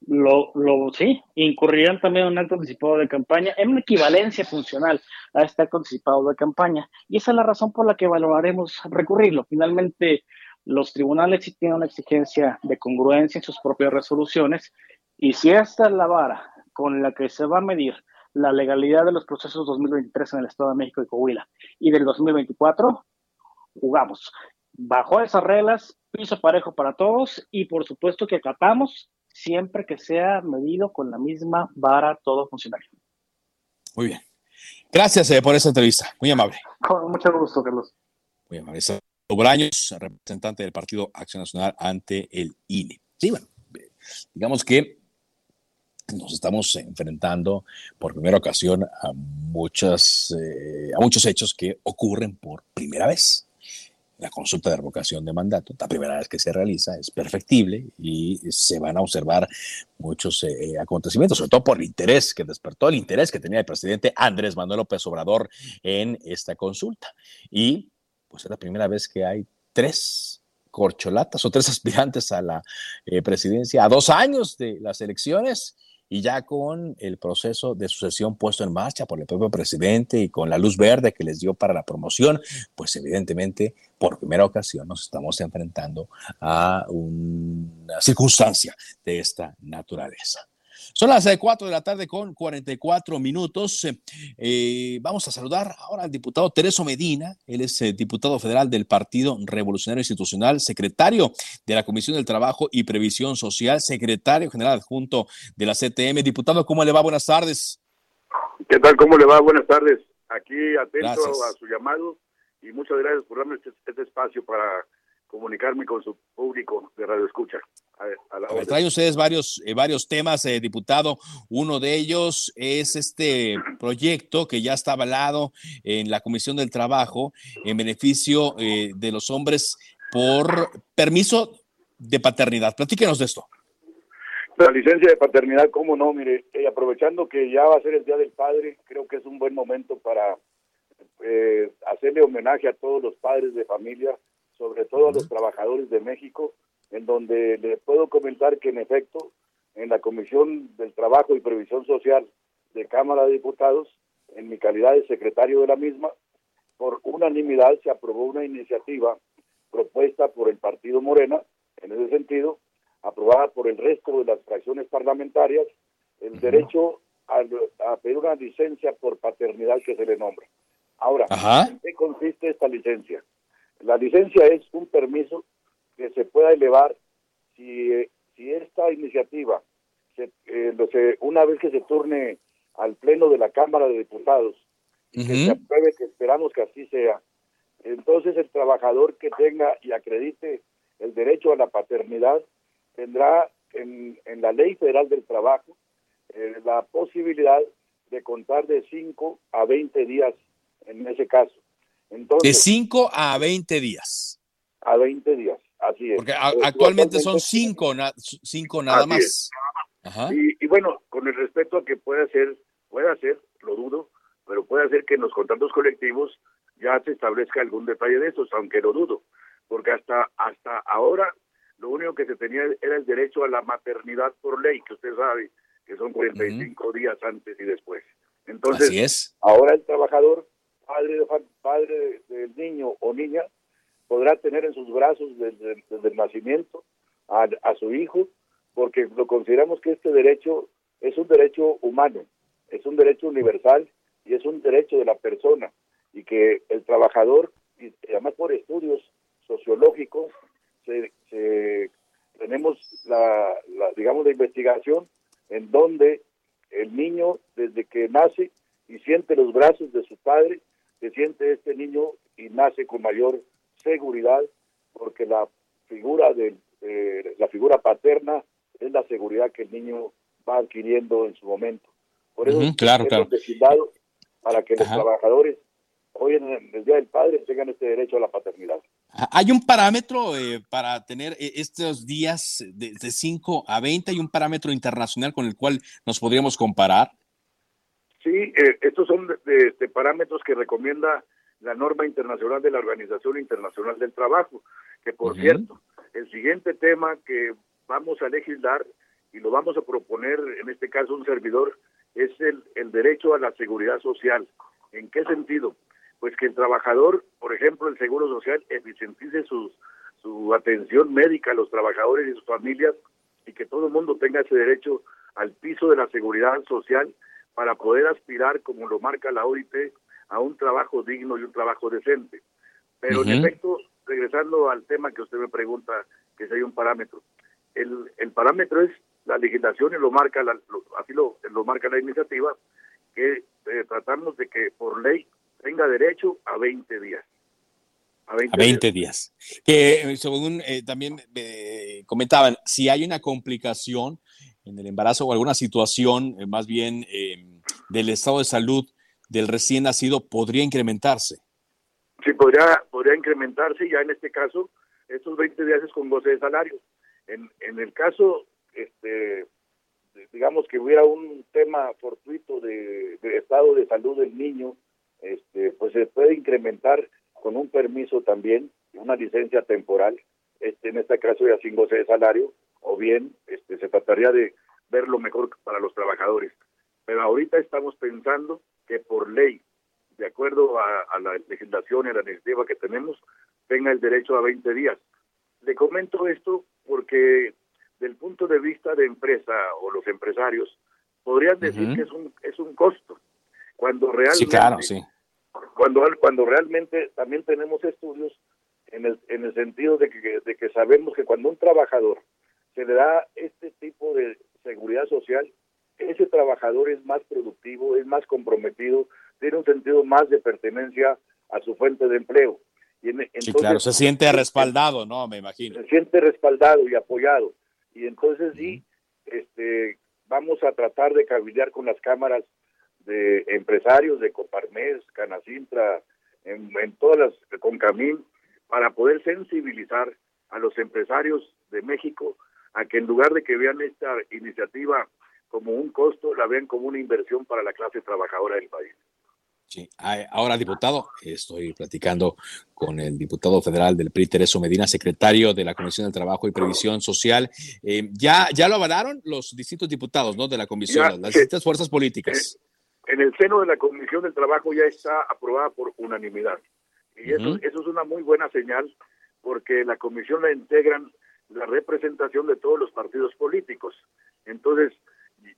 lo, lo, sí, incurrirán también en un acto anticipado de campaña, en una equivalencia funcional a este acto anticipado de campaña. Y esa es la razón por la que valoraremos recurrirlo. Finalmente, los tribunales sí tienen una exigencia de congruencia en sus propias resoluciones, y si esta es la vara con la que se va a medir la legalidad de los procesos 2023 en el Estado de México y Coahuila y del 2024, jugamos. Bajo esas reglas, piso parejo para todos y por supuesto que acatamos siempre que sea medido con la misma vara todo funcionario. Muy bien. Gracias eh, por esa entrevista. Muy amable. Con mucho gusto, Carlos. Muy amable. Braños, representante del Partido Acción Nacional ante el INE. Sí, bueno, digamos que nos estamos enfrentando por primera ocasión a, muchas, eh, a muchos hechos que ocurren por primera vez la consulta de revocación de mandato, la primera vez que se realiza, es perfectible y se van a observar muchos eh, eh, acontecimientos, sobre todo por el interés que despertó, el interés que tenía el presidente Andrés Manuel López Obrador en esta consulta. Y pues es la primera vez que hay tres corcholatas o tres aspirantes a la eh, presidencia a dos años de las elecciones y ya con el proceso de sucesión puesto en marcha por el propio presidente y con la luz verde que les dio para la promoción, pues evidentemente por primera ocasión nos estamos enfrentando a una circunstancia de esta naturaleza. Son las 4 eh, de la tarde con 44 minutos. Eh, vamos a saludar ahora al diputado Tereso Medina. Él es eh, diputado federal del Partido Revolucionario Institucional, secretario de la Comisión del Trabajo y Previsión Social, secretario general adjunto de la CTM. Diputado, ¿cómo le va? Buenas tardes. ¿Qué tal? ¿Cómo le va? Buenas tardes. Aquí atento a su llamado y muchas gracias por darme este, este espacio para comunicarme con su público de Radio Escucha. A, traen ustedes varios, eh, varios temas, eh, diputado. Uno de ellos es este proyecto que ya está avalado en la Comisión del Trabajo en beneficio eh, de los hombres por permiso de paternidad. Platíquenos de esto. La licencia de paternidad, cómo no, mire, aprovechando que ya va a ser el Día del Padre, creo que es un buen momento para hacerle homenaje a todos los padres de familia sobre todo a los trabajadores de México, en donde le puedo comentar que en efecto, en la Comisión del Trabajo y Previsión Social de Cámara de Diputados, en mi calidad de secretario de la misma, por unanimidad se aprobó una iniciativa propuesta por el Partido Morena, en ese sentido, aprobada por el resto de las fracciones parlamentarias, el derecho a, pedir una licencia por paternidad que se le nombra. Ahora, ¿en qué consiste esta licencia? La licencia es un permiso que se pueda elevar si, si esta iniciativa, se, eh, una vez que se turne al Pleno de la Cámara de Diputados, y que se apruebe, que esperamos que así sea, entonces el trabajador que tenga y acredite el derecho a la paternidad tendrá en, en la Ley Federal del Trabajo eh, la posibilidad de contar de 5 a 20 días en ese caso. De 5 a 20 días. A 20 días, así es. Porque actualmente son 5 cinco nada más. Y, bueno, con el respecto a que puede ser, puede ser, lo dudo, pero puede ser que en los contratos colectivos ya se establezca algún detalle de estos, aunque lo dudo, porque hasta hasta ahora lo único que se tenía era el derecho a la maternidad por ley, que usted sabe que son 45 días antes y después. Entonces, es. ahora el trabajador padre, padre del niño o niña podrá tener en sus brazos desde, el nacimiento a, su hijo, porque lo consideramos que este derecho es un derecho humano, es un derecho universal y es un derecho de la persona, y que el trabajador, y además por estudios sociológicos, tenemos la, digamos, la investigación en donde el niño, desde que nace y siente los brazos de su padre, se siente este niño y nace con mayor seguridad porque la figura de la figura paterna es la seguridad que el niño va adquiriendo en su momento. Por eso claro, claro. para que los trabajadores hoy en el Día del Padre tengan este derecho a la paternidad. ¿Hay un parámetro eh, para tener eh, estos días de, de 5 a 20? ¿Hay un parámetro internacional con el cual nos podríamos comparar? Sí, eh, estos son de, este, parámetros que recomienda la norma internacional de la Organización Internacional del Trabajo, que por cierto, el siguiente tema que vamos a legislar y lo vamos a proponer, en este caso un servidor, es el, el derecho a la seguridad social. ¿En qué sentido? Pues que el trabajador, por ejemplo, el Seguro Social, eficientice su, su atención médica a los trabajadores y sus familias y que todo el mundo tenga ese derecho al piso de la seguridad social para poder aspirar, como lo marca la OIT, a un trabajo digno y un trabajo decente. Pero en efecto, regresando al tema que usted me pregunta, que si hay un parámetro, el, el parámetro es la legislación y lo marca, la, así lo, lo marca la iniciativa, que eh, tratamos de que por ley tenga derecho a 20 días. A 20, días. Que eh, según eh, también comentaban, si hay una complicación en el embarazo o alguna situación eh, más bien del estado de salud del recién nacido podría incrementarse. Sí, podría, podría incrementarse ya en este caso, estos 20 días es con goce de salario. En, en el caso, este, digamos que hubiera un tema fortuito de, estado de salud del niño, este, pues se puede incrementar con un permiso también, una licencia temporal, este, en este caso ya sin goce de salario, o bien este, se trataría de ver lo mejor para los trabajadores. Pero ahorita estamos pensando que por ley, de acuerdo a, la legislación y a la iniciativa que tenemos, tenga el derecho a 20 días. Le comento esto porque del punto de vista de empresa o los empresarios, podrían decir que es un, es un costo. Cuando realmente, sí, claro, sí. Cuando, cuando realmente también tenemos estudios en el, en el sentido de que, de que sabemos que cuando un trabajador se le da este tipo de seguridad social, ese trabajador es más productivo, es más comprometido, tiene un sentido más de pertenencia a su fuente de empleo. Y sí, claro, se siente respaldado, ¿no? Me imagino. Se siente respaldado y apoyado. Y entonces sí, este, vamos a tratar de cabildear con las cámaras de empresarios de Coparmes, Canacintra, en, en todas las, con Camín, para poder sensibilizar a los empresarios de México a que en lugar de que vean esta iniciativa como un costo, la vean como una inversión para la clase trabajadora del país. Sí. Ahora, diputado, estoy platicando con el diputado federal del PRI, Tereso Medina, secretario de la Comisión del Trabajo y Previsión Social. Eh, ya, ya lo avalaron los distintos diputados ¿no? de la Comisión, las distintas fuerzas políticas. En, el seno de la Comisión del Trabajo ya está aprobada por unanimidad. Y eso, eso es una muy buena señal porque la Comisión la integran la representación de todos los partidos políticos. Entonces,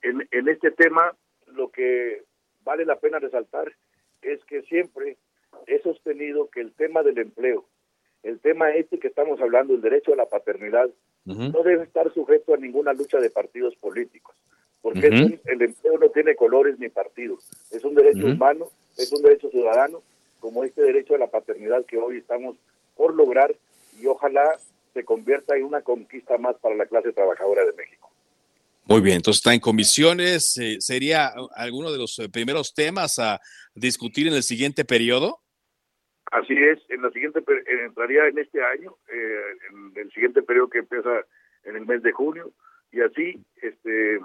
en, en este tema, lo que vale la pena resaltar es que siempre he sostenido que el tema del empleo, el tema este que estamos hablando, el derecho a la paternidad, no debe estar sujeto a ninguna lucha de partidos políticos, porque el empleo no tiene colores ni partidos, es un derecho humano, es un derecho ciudadano, como este derecho a la paternidad que hoy estamos por lograr y ojalá se convierta en una conquista más para la clase trabajadora de México. Muy bien, entonces está en comisiones. Eh, ¿Sería alguno de los eh, primeros temas a discutir en el siguiente periodo? Así es, en la siguiente entraría en este año, eh, en el siguiente periodo que empieza en el mes de junio, y así, este,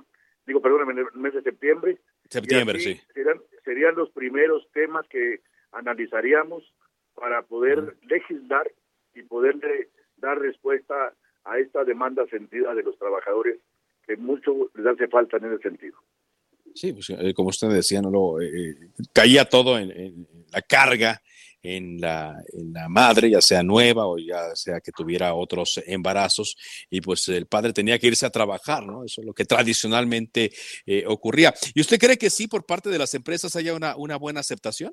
digo, perdón, en el mes de septiembre. Septiembre, sí. Serían, serían los primeros temas que analizaríamos para poder legislar y poderle dar respuesta a esta demanda sentida de los trabajadores que mucho les hace falta en ese sentido. Sí, pues, eh, como usted decía, no lo, eh, eh, caía todo en, la carga en la, en la madre, ya sea nueva o ya sea que tuviera otros embarazos, y pues el padre tenía que irse a trabajar, ¿no? Eso es lo que tradicionalmente ocurría. ¿Y usted cree que sí, por parte de las empresas haya una, una buena aceptación?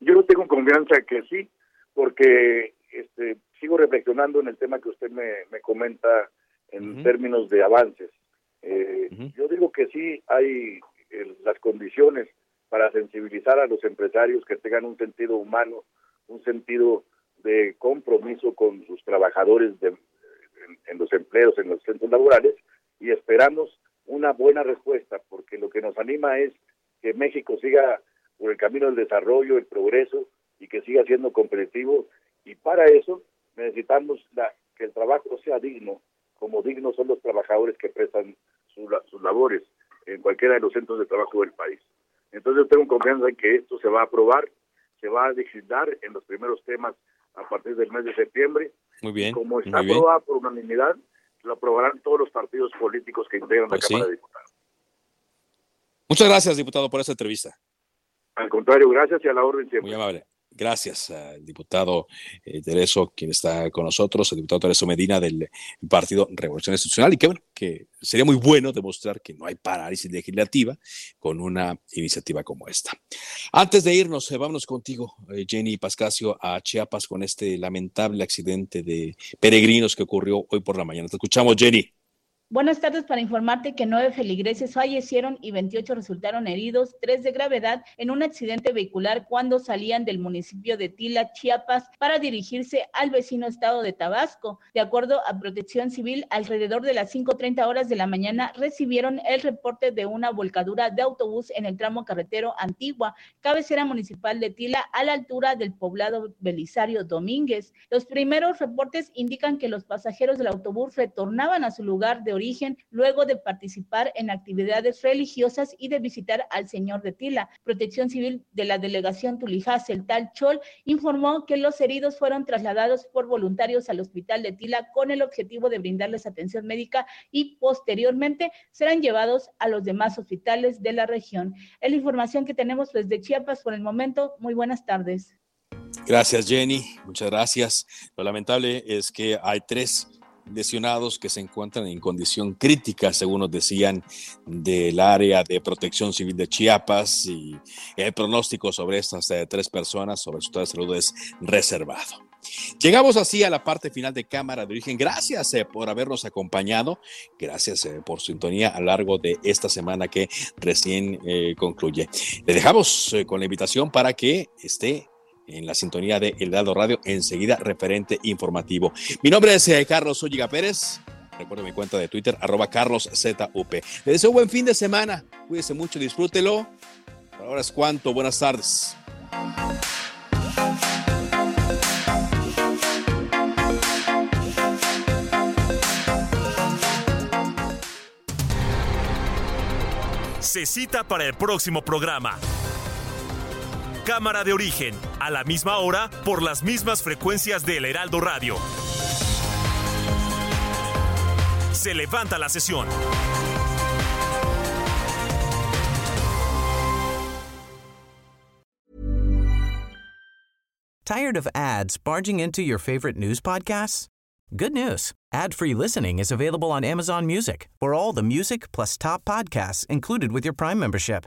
Yo no tengo confianza que sí, porque este, sigo reflexionando en el tema que usted me, comenta en términos de avances. Eh, yo digo que sí hay las condiciones para sensibilizar a los empresarios que tengan un sentido humano, un sentido de compromiso con sus trabajadores de, en, los empleos, en los centros laborales, y esperamos una buena respuesta, porque lo que nos anima es que México siga por el camino del desarrollo, el progreso, y que siga siendo competitivo, y para eso necesitamos que el trabajo sea digno, como dignos son los trabajadores que prestan sus labores en cualquiera de los centros de trabajo del país. Entonces yo tengo confianza en que esto se va a aprobar, se va a legislar en los primeros temas a partir del mes de septiembre. Muy bien. como está aprobada por unanimidad, lo aprobarán todos los partidos políticos que integran la pues Cámara de Diputados. Muchas gracias, diputado, por esta entrevista. Al contrario, gracias y a la orden siempre. Muy amable. Gracias al diputado eh, Tereso, quien está con nosotros, el diputado Tereso Medina del Partido Revolución Institucional, y que bueno, que sería muy bueno demostrar que no hay parálisis legislativa con una iniciativa como esta. Antes de irnos, eh, vámonos contigo, eh, Jenny Pascasio, a Chiapas con este lamentable accidente de peregrinos que ocurrió hoy por la mañana. Te escuchamos, Jenny. Buenas tardes para informarte que nueve feligreses fallecieron y 28 resultaron heridos, tres de gravedad, en un accidente vehicular cuando salían del municipio de Tila, Chiapas, para dirigirse al vecino estado de Tabasco. De acuerdo a Protección Civil, alrededor de las 5.30 horas de la mañana recibieron el reporte de una volcadura de autobús en el tramo carretero Antigua, cabecera municipal de Tila, a la altura del poblado Belisario Domínguez. Los primeros reportes indican que los pasajeros del autobús retornaban a su lugar de origen luego de participar en actividades religiosas y de visitar al señor de Tila. Protección Civil de la delegación Tulijás, el tal Chol, informó que los heridos fueron trasladados por voluntarios al hospital de Tila con el objetivo de brindarles atención médica y posteriormente serán llevados a los demás hospitales de la región. Es la información que tenemos desde Chiapas por el momento. Muy buenas tardes. Gracias, Jenny. Muchas gracias. Lo lamentable es que hay tres lesionados que se encuentran en condición crítica, según nos decían del área de protección civil de Chiapas, y el pronóstico sobre estas eh, tres personas, sobre su estado de salud, es reservado. Llegamos así a la parte final de Cámara de Origen. Gracias eh, por habernos acompañado. Gracias eh, por su sintonía a lo largo de esta semana que recién concluye. Le dejamos con la invitación para que esté en la sintonía de El Dado Radio, enseguida referente informativo. Mi nombre es eh, Carlos Olliga Pérez. Recuerdo mi cuenta de Twitter, arroba carloszup. Le deseo buen fin de semana. Cuídese mucho, disfrútelo. ahora es cuanto. Buenas tardes. Se cita para el próximo programa. Cámara de origen, a la misma hora, por las mismas frecuencias del Heraldo Radio. Se levanta la sesión. Tired of ads barging into your favorite news podcasts? Good news. Ad-free listening is available on Amazon Music. For all the music plus top podcasts included with your Prime membership.